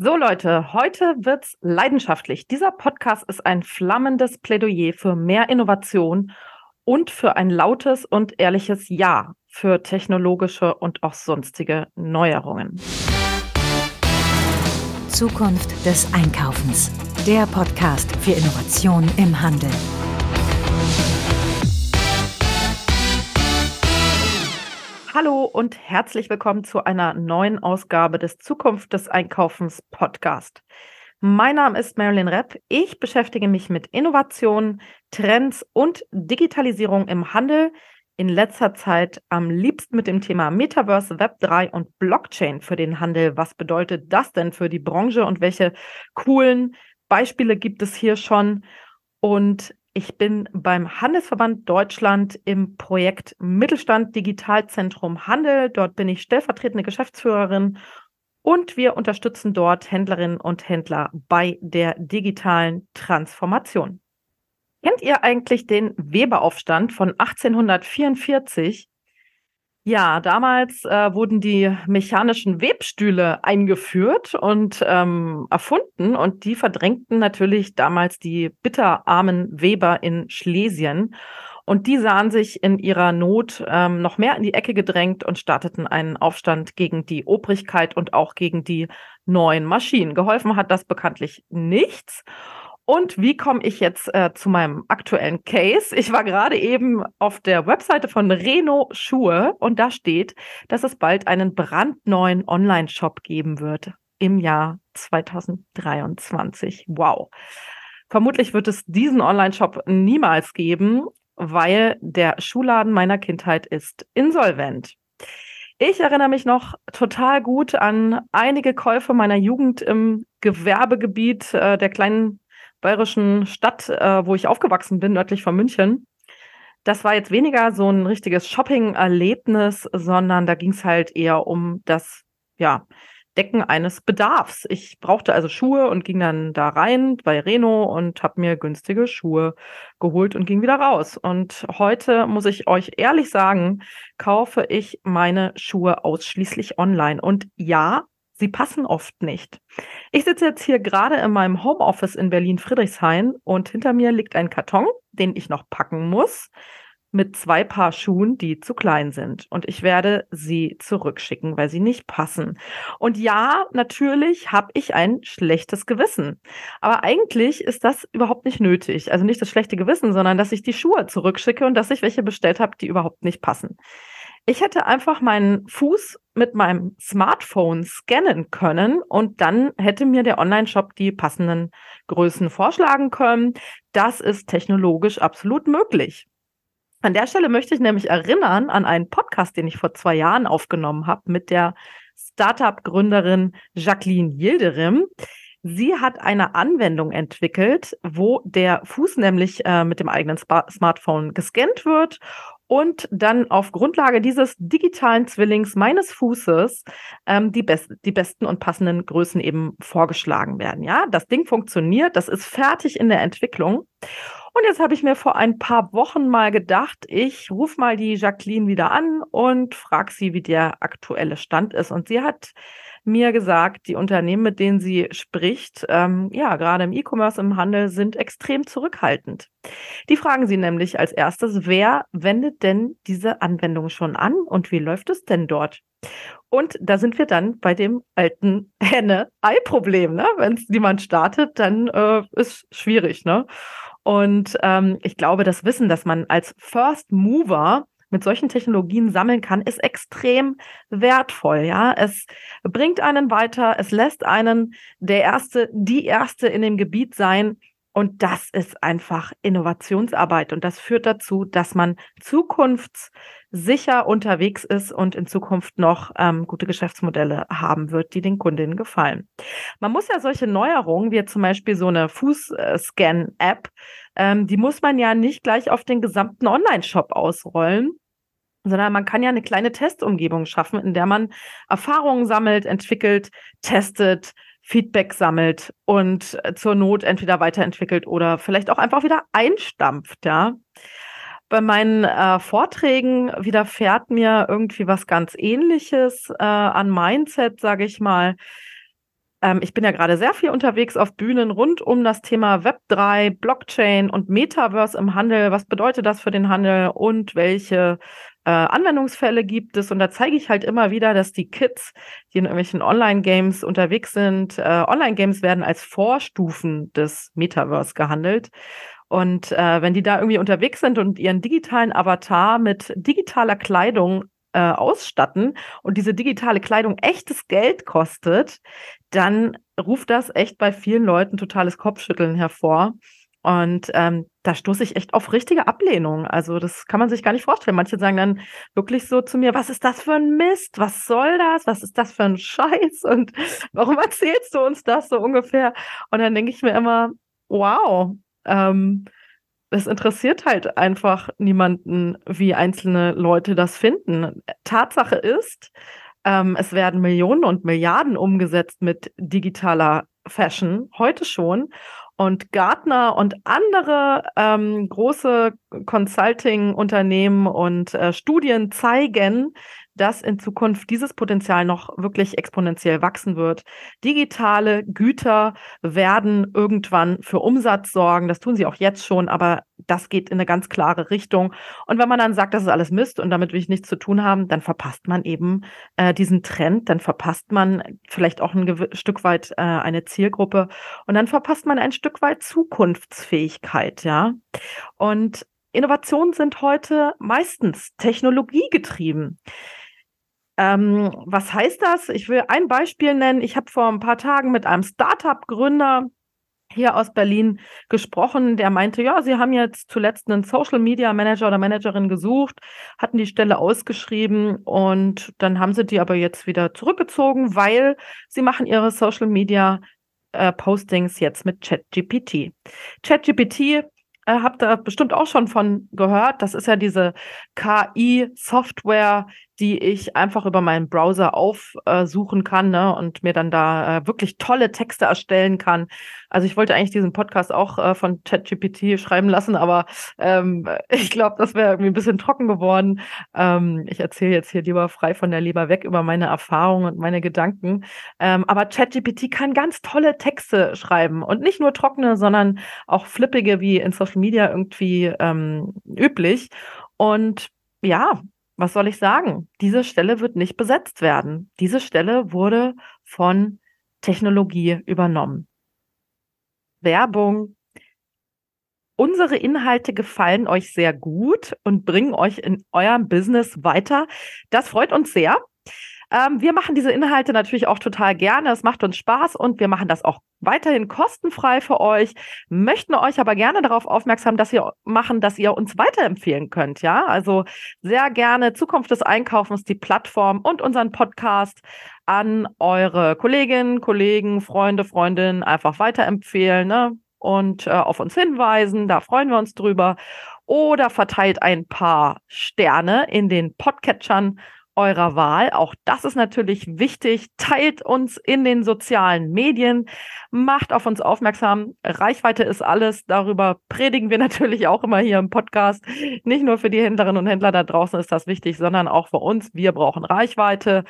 So Leute, heute wird's leidenschaftlich. Dieser Podcast ist ein flammendes Plädoyer für mehr Innovation und für ein lautes und ehrliches Ja für technologische und auch sonstige Neuerungen. Zukunft des Einkaufens. Der Podcast für Innovation im Handel. Hallo und herzlich willkommen zu einer neuen Ausgabe des Zukunft des Einkaufens Podcast. Mein Name ist Marilyn Repp. Ich beschäftige mich mit Innovation, Trends und Digitalisierung im Handel. In letzter Zeit am liebsten mit dem Thema Metaverse, Web3 und Blockchain für den Handel. Was bedeutet das denn für die Branche und welche coolen Beispiele gibt es hier schon? Und ich bin beim Handelsverband Deutschland im Projekt Mittelstand Digitalzentrum Handel. Dort bin ich stellvertretende Geschäftsführerin und wir unterstützen dort Händlerinnen und Händler bei der digitalen Transformation. Kennt ihr eigentlich den Weberaufstand von 1844? Ja, damals äh, wurden die mechanischen Webstühle eingeführt und ähm, erfunden und die verdrängten natürlich damals die bitterarmen Weber in Schlesien. Und die sahen sich in ihrer Not ähm, noch mehr in die Ecke gedrängt und starteten einen Aufstand gegen die Obrigkeit und auch gegen die neuen Maschinen. Geholfen hat das bekanntlich nichts. Und wie komme ich jetzt äh, zu meinem aktuellen Case? Ich war gerade eben auf der Webseite von Reno Schuhe und da steht, dass es bald einen brandneuen Online-Shop geben wird im Jahr 2023. Wow. Vermutlich wird es diesen Online-Shop niemals geben, weil der Schuhladen meiner Kindheit ist insolvent. Ich erinnere mich noch total gut an einige Käufe meiner Jugend im Gewerbegebiet äh, der kleinen bayerischen Stadt, äh, wo ich aufgewachsen bin, nördlich von München. Das war jetzt weniger so ein richtiges Shopping-Erlebnis, sondern da ging es halt eher um das, ja, Decken eines Bedarfs. Ich brauchte also Schuhe und ging dann da rein bei Reno und habe mir günstige Schuhe geholt und ging wieder raus. Und heute muss ich euch ehrlich sagen, kaufe ich meine Schuhe ausschließlich online. Und ja, sie passen oft nicht. Ich sitze jetzt hier gerade in meinem Homeoffice in Berlin-Friedrichshain und hinter mir liegt ein Karton, den ich noch packen muss, mit zwei Paar Schuhen, die zu klein sind. Und ich werde sie zurückschicken, weil sie nicht passen. Und ja, natürlich habe ich ein schlechtes Gewissen. Aber eigentlich ist das überhaupt nicht nötig. Also nicht das schlechte Gewissen, sondern dass ich die Schuhe zurückschicke und dass ich welche bestellt habe, die überhaupt nicht passen. Ich hätte einfach meinen Fuß mit meinem Smartphone scannen können und dann hätte mir der Online-Shop die passenden Größen vorschlagen können. Das ist technologisch absolut möglich. An der Stelle möchte ich nämlich erinnern an einen Podcast, den ich vor zwei Jahren aufgenommen habe mit der Startup-Gründerin Jacqueline Yildirim. Sie hat eine Anwendung entwickelt, wo der Fuß nämlich äh, mit dem eigenen Sp Smartphone gescannt wird und dann auf Grundlage dieses digitalen Zwillings meines Fußes ähm, die, best die besten und passenden Größen eben vorgeschlagen werden. Ja, das Ding funktioniert, das ist fertig in der Entwicklung. Und jetzt habe ich mir vor ein paar Wochen mal gedacht, ich rufe mal die Jacqueline wieder an und frage sie, wie der aktuelle Stand ist. Und sie hat mir gesagt, die Unternehmen, mit denen sie spricht, ähm, ja, gerade im E-Commerce, im Handel, sind extrem zurückhaltend. Die fragen sie nämlich als erstes, wer wendet denn diese Anwendung schon an und wie läuft es denn dort? Und da sind wir dann bei dem alten Henne-Ei-Problem. Ne? Wenn es niemand startet, dann äh, ist schwierig. Ne? Und ähm, ich glaube, das Wissen, dass man als First Mover mit solchen Technologien sammeln kann, ist extrem wertvoll. Ja, es bringt einen weiter, es lässt einen der erste, die erste in dem Gebiet sein. Und das ist einfach Innovationsarbeit. Und das führt dazu, dass man zukunftssicher unterwegs ist und in Zukunft noch ähm, gute Geschäftsmodelle haben wird, die den Kundinnen gefallen. Man muss ja solche Neuerungen, wie zum Beispiel so eine Fußscan-App, ähm, die muss man ja nicht gleich auf den gesamten Online-Shop ausrollen, sondern man kann ja eine kleine Testumgebung schaffen, in der man Erfahrungen sammelt, entwickelt, testet, Feedback sammelt und äh, zur Not entweder weiterentwickelt oder vielleicht auch einfach wieder einstampft, ja. Bei meinen äh, Vorträgen widerfährt mir irgendwie was ganz ähnliches äh, an Mindset, sage ich mal. ähm, ich bin ja gerade sehr viel unterwegs auf Bühnen rund um das Thema Web3, Blockchain und Metaverse im Handel. Was bedeutet das für den Handel und welche äh, Anwendungsfälle gibt es? Und da zeige ich halt immer wieder, dass die Kids, die in irgendwelchen Online-Games unterwegs sind, äh, Online-Games werden als Vorstufen des Metaverse gehandelt. Und äh, wenn die da irgendwie unterwegs sind und ihren digitalen Avatar mit digitaler Kleidung äh, ausstatten und diese digitale Kleidung echtes Geld kostet, dann ruft das echt bei vielen Leuten totales Kopfschütteln hervor. Und ähm, da stoße ich echt auf richtige Ablehnung. Also das kann man sich gar nicht vorstellen. Manche sagen dann wirklich so zu mir, was ist das für ein Mist? Was soll das? Was ist das für ein Scheiß? Und warum erzählst du uns das so ungefähr? Und dann denke ich mir immer, wow, ähm, es interessiert halt einfach niemanden, wie einzelne Leute das finden. Tatsache ist, ähm, es werden Millionen und Milliarden umgesetzt mit digitaler Fashion, heute schon. Und Gartner und andere ähm, große Consulting-Unternehmen und äh, Studien zeigen, dass in Zukunft dieses Potenzial noch wirklich exponentiell wachsen wird. Digitale Güter werden irgendwann für Umsatz sorgen. Das tun sie auch jetzt schon, aber das geht in eine ganz klare Richtung. Und wenn man dann sagt, das ist alles Mist und damit will ich nichts zu tun haben, dann verpasst man eben äh, diesen Trend, dann verpasst man vielleicht auch ein Stück weit äh, eine Zielgruppe und dann verpasst man ein Stück weit Zukunftsfähigkeit, ja. Und Innovationen sind heute meistens technologiegetrieben. Ähm, was heißt das? Ich will ein Beispiel nennen. Ich habe vor ein paar Tagen mit einem Startup-Gründer hier aus Berlin gesprochen, der meinte, ja, sie haben jetzt zuletzt einen Social Media Manager oder Managerin gesucht, hatten die Stelle ausgeschrieben und dann haben sie die aber jetzt wieder zurückgezogen, weil sie machen ihre Social Media äh, Postings jetzt mit ChatGPT. ChatGPT äh, habt ihr bestimmt auch schon von gehört. Das ist ja diese KI-Software, die ich einfach über meinen Browser aufsuchen kann ne, und mir dann da äh, wirklich tolle Texte erstellen kann. Also ich wollte eigentlich diesen Podcast auch äh, von ChatGPT schreiben lassen, aber ähm, ich glaube, das wäre irgendwie ein bisschen trocken geworden. Ähm, ich erzähle jetzt hier lieber frei von der Leber weg über meine Erfahrungen und meine Gedanken. Ähm, aber ChatGPT kann ganz tolle Texte schreiben und nicht nur trockene, sondern auch flippige, wie in Social Media irgendwie ähm, üblich. Und ja, was soll ich sagen? Diese Stelle wird nicht besetzt werden. Diese Stelle wurde von Technologie übernommen. Werbung. Unsere Inhalte gefallen euch sehr gut und bringen euch in eurem Business weiter. Das freut uns sehr. Ähm, wir machen diese Inhalte natürlich auch total gerne. Es macht uns Spaß und wir machen das auch weiterhin kostenfrei für euch, möchten euch aber gerne darauf aufmerksam, dass ihr machen, dass ihr uns weiterempfehlen könnt. Ja, also sehr gerne Zukunft des Einkaufens, die Plattform und unseren Podcast an eure Kolleginnen, Kollegen, Freunde, Freundinnen einfach weiterempfehlen ne? und äh, auf uns hinweisen. Da freuen wir uns drüber. Oder verteilt ein paar Sterne in den Podcatchern eurer Wahl. Auch das ist natürlich wichtig. Teilt uns in den sozialen Medien, macht auf uns aufmerksam. Reichweite ist alles. Darüber predigen wir natürlich auch immer hier im Podcast. Nicht nur für die Händlerinnen und Händler da draußen ist das wichtig, sondern auch für uns. Wir brauchen Reichweite.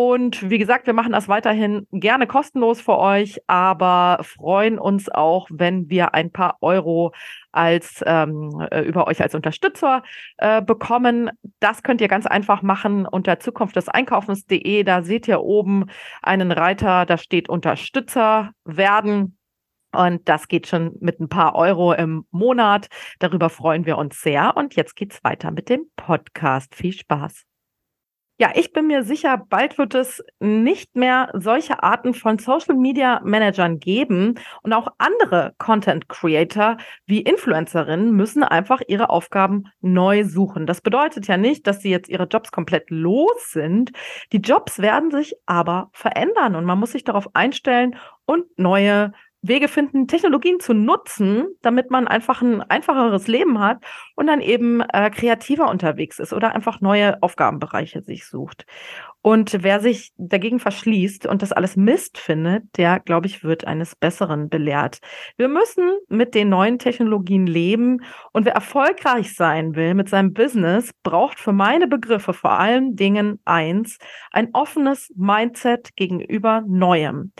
Und wie gesagt, wir machen das weiterhin gerne kostenlos für euch, aber freuen uns auch, wenn wir ein paar Euro als ähm, äh, über euch als Unterstützer äh, bekommen. Das könnt ihr ganz einfach machen unter Zukunft des Einkaufens.de. Da seht ihr oben einen Reiter, da steht Unterstützer werden. Und das geht schon mit ein paar Euro im Monat. Darüber freuen wir uns sehr. Und jetzt geht's weiter mit dem Podcast. Viel Spaß. Ja, ich bin mir sicher, bald wird es nicht mehr solche Arten von Social Media Managern geben und auch andere Content Creator wie Influencerinnen müssen einfach ihre Aufgaben neu suchen. Das bedeutet ja nicht, dass sie jetzt ihre Jobs komplett los sind. Die Jobs werden sich aber verändern und man muss sich darauf einstellen und neue Wege finden, Technologien zu nutzen, damit man einfach ein einfacheres Leben hat und dann eben äh, kreativer unterwegs ist oder einfach neue Aufgabenbereiche sich sucht. Und wer sich dagegen verschließt und das alles Mist findet, der, glaube ich, wird eines Besseren belehrt. Wir müssen mit den neuen Technologien leben und wer erfolgreich sein will mit seinem Business, braucht für meine Begriffe vor allen Dingen eins, ein offenes Mindset gegenüber Neuem.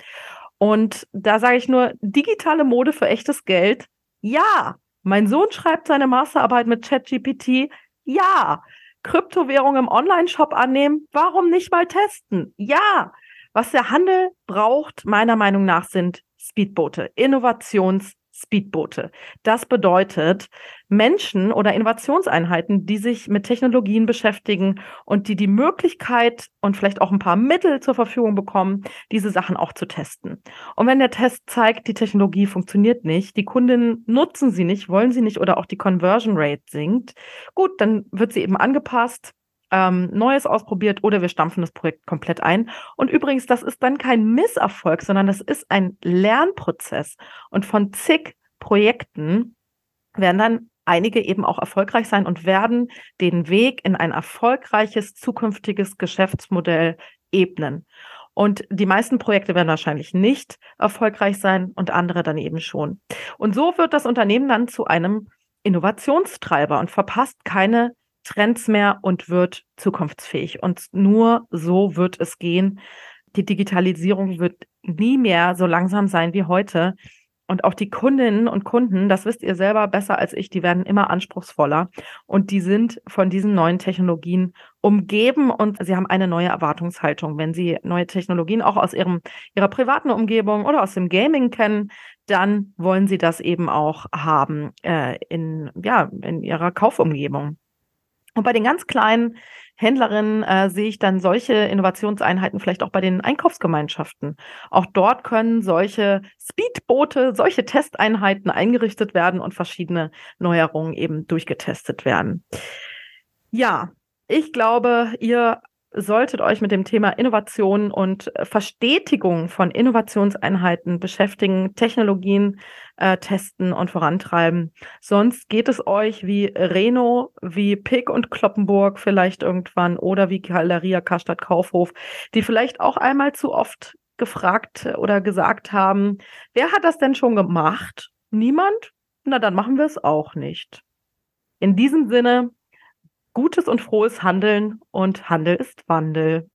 Und da sage ich nur, digitale Mode für echtes Geld. Ja, mein Sohn schreibt seine Masterarbeit mit ChatGPT. Ja, Kryptowährung im Online-Shop annehmen? Warum nicht mal testen? Ja, was der Handel braucht, meiner Meinung nach, sind Speedboote, Innovations- Speedboote. Das bedeutet Menschen oder Innovationseinheiten, die sich mit Technologien beschäftigen und die die Möglichkeit und vielleicht auch ein paar Mittel zur Verfügung bekommen, diese Sachen auch zu testen. Und wenn der Test zeigt, die Technologie funktioniert nicht, die Kundinnen nutzen sie nicht, wollen sie nicht oder auch die Conversion Rate sinkt, gut, dann wird sie eben angepasst ähm, Neues ausprobiert oder wir stampfen das Projekt komplett ein. Und übrigens, das ist dann kein Misserfolg, sondern das ist ein Lernprozess. Und von zig Projekten werden dann einige eben auch erfolgreich sein und werden den Weg in ein erfolgreiches zukünftiges Geschäftsmodell ebnen. Und die meisten Projekte werden wahrscheinlich nicht erfolgreich sein und andere dann eben schon. Und so wird das Unternehmen dann zu einem Innovationstreiber und verpasst keine Trends mehr und wird zukunftsfähig. Und nur so wird es gehen. Die Digitalisierung wird nie mehr so langsam sein wie heute. Und auch die Kundinnen und Kunden, das wisst ihr selber besser als ich, die werden immer anspruchsvoller und die sind von diesen neuen Technologien umgeben und sie haben eine neue Erwartungshaltung. Wenn sie neue Technologien auch aus ihrem, ihrer privaten Umgebung oder aus dem Gaming kennen, dann wollen sie das eben auch haben äh, in, ja, in ihrer Kaufumgebung. Und bei den ganz kleinen Händlerinnen äh, sehe ich dann solche Innovationseinheiten vielleicht auch bei den Einkaufsgemeinschaften. Auch dort können solche Speedboote, solche Testeinheiten eingerichtet werden und verschiedene Neuerungen eben durchgetestet werden. Ja, ich glaube, ihr solltet euch mit dem Thema Innovation und äh, Verstetigung von Innovationseinheiten beschäftigen, Technologien äh, testen und vorantreiben. Sonst geht es euch wie Reno, wie Pick und Kloppenburg vielleicht irgendwann oder wie Galeria Karstadt Kaufhof, die vielleicht auch einmal zu oft gefragt oder gesagt haben, wer hat das denn schon gemacht? Niemand? Na, dann machen wir es auch nicht. In diesem Sinne, gutes und frohes Handeln und Handel ist Wandel.